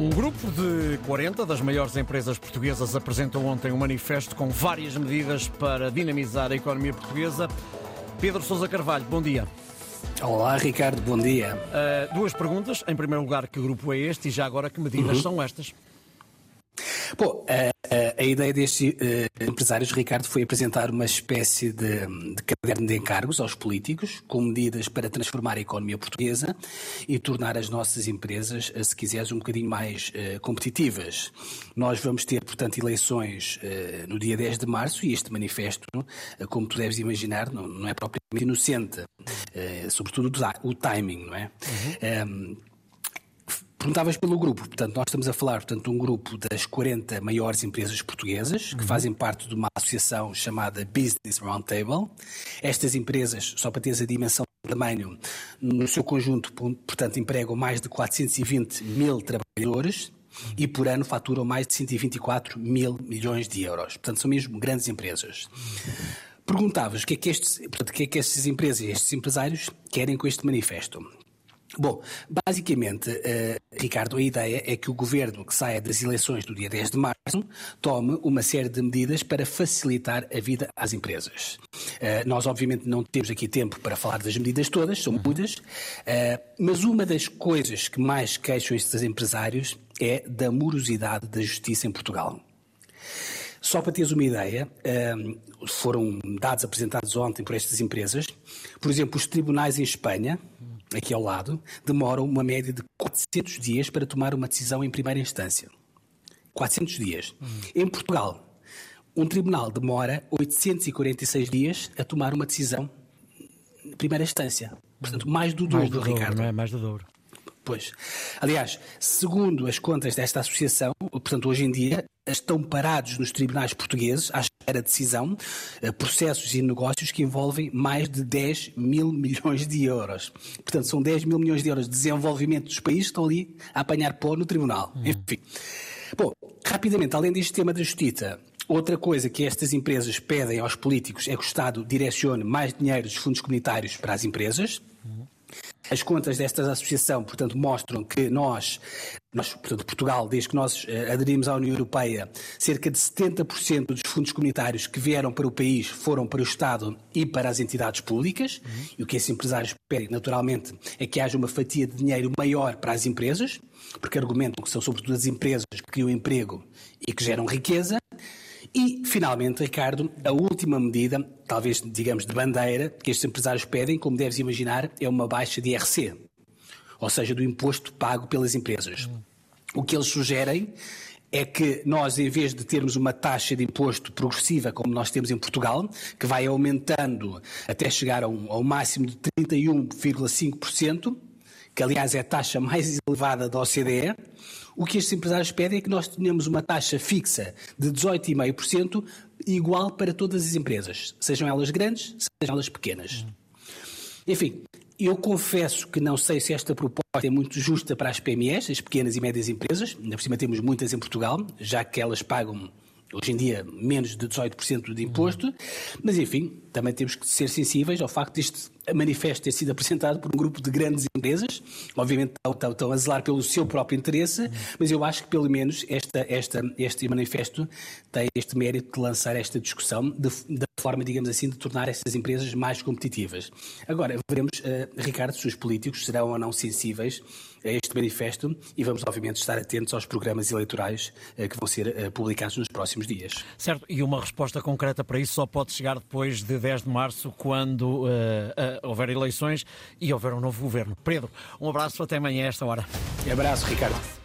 Um grupo de 40 das maiores empresas portuguesas apresentou ontem um manifesto com várias medidas para dinamizar a economia portuguesa. Pedro Sousa Carvalho, bom dia. Olá, Ricardo, bom dia. Uh, duas perguntas. Em primeiro lugar, que grupo é este e já agora que medidas uhum. são estas? Bom, a, a, a ideia destes uh, empresários, Ricardo, foi apresentar uma espécie de, de, caderno de encargos aos políticos, com medidas para transformar a economia portuguesa e tornar as nossas empresas, uh, se quiseres, um bocadinho mais uh, competitivas. Nós vamos ter, portanto, eleições no dia 10 de março e este manifesto, como tu deves imaginar, não, não é propriamente inocente, sobretudo o timing, não é? Uhum. Um, Perguntavas pelo grupo, portanto, nós estamos a falar portanto, de um grupo das 40 maiores empresas portuguesas que uhum. fazem parte de uma associação chamada Business Roundtable. Estas empresas, só para teres a dimensão do tamanho, no seu conjunto, portanto, empregam mais de 420 mil trabalhadores e por ano faturam mais de 124 mil milhões de euros. Portanto, são mesmo grandes empresas. Perguntavas o que é que, estes, é estas empresas estes empresários querem com este manifesto. Bom, basicamente, uh, Ricardo, a ideia é que o governo que saia das eleições do dia 10 de março tome uma série de medidas para facilitar a vida às empresas. Uh, nós, obviamente, não temos aqui tempo para falar das medidas todas, são muitas, uh, mas uma das coisas que mais queixam estes empresários é da morosidade da justiça em Portugal. Só para teres uma ideia, foram dados apresentados ontem por estas empresas. Por exemplo, os tribunais em Espanha, aqui ao lado, demoram uma média de 400 dias para tomar uma decisão em primeira instância. 400 dias. Hum. Em Portugal, um tribunal demora 846 dias a tomar uma decisão em primeira instância. Portanto, mais do mais dobro, do Ricardo. É? Mais do dobro. Pois. Aliás, segundo as contas desta associação, portanto, hoje em dia, estão parados nos tribunais portugueses, à de decisão, eh, processos e negócios que envolvem mais de 10 mil milhões de euros. Portanto, são 10 mil milhões de euros de desenvolvimento dos países que estão ali a apanhar pó no tribunal. Uhum. Enfim. Bom, rapidamente, além deste tema da justiça, Outra coisa que estas empresas pedem aos políticos é que o Estado direcione mais dinheiro dos fundos comunitários para as empresas. Uhum. As contas desta associação, portanto, mostram que nós, nós portanto, Portugal, desde que nós uh, aderimos à União Europeia, cerca de 70% dos fundos comunitários que vieram para o país foram para o Estado e para as entidades públicas. Uhum. E o que esses empresários pedem, naturalmente, é que haja uma fatia de dinheiro maior para as empresas, porque argumentam que são sobretudo as empresas que criam emprego e que geram riqueza. E, finalmente, Ricardo, a última medida, talvez digamos de bandeira, que estes empresários pedem, como deves imaginar, é uma baixa de IRC, ou seja, do imposto pago pelas empresas. O que eles sugerem é que nós, em vez de termos uma taxa de imposto progressiva como nós temos em Portugal, que vai aumentando até chegar ao máximo de 31,5%, que aliás é a taxa mais elevada da OCDE, o que estes empresários pedem é que nós tenhamos uma taxa fixa de 18,5% igual para todas as empresas, sejam elas grandes, sejam elas pequenas. Enfim, eu confesso que não sei se esta proposta é muito justa para as PMEs, as pequenas e médias empresas, ainda por cima temos muitas em Portugal, já que elas pagam hoje em dia menos de 18% de imposto, mas enfim, também temos que ser sensíveis ao facto deste manifesto ter sido apresentado por um grupo de grandes empresas, obviamente estão, estão a zelar pelo seu próprio interesse, mas eu acho que pelo menos esta, esta, este manifesto tem este mérito de lançar esta discussão da forma, digamos assim, de tornar estas empresas mais competitivas. Agora, veremos, uh, Ricardo, se os políticos serão ou não sensíveis a este manifesto e vamos, obviamente, estar atentos aos programas eleitorais uh, que vão ser uh, publicados nos próximos dias. Certo, e uma resposta concreta para isso só pode chegar depois de 10 de março, quando houver eleições e houver um novo governo. Pedro, um abraço até amanhã a esta hora. Abraço, Ricardo.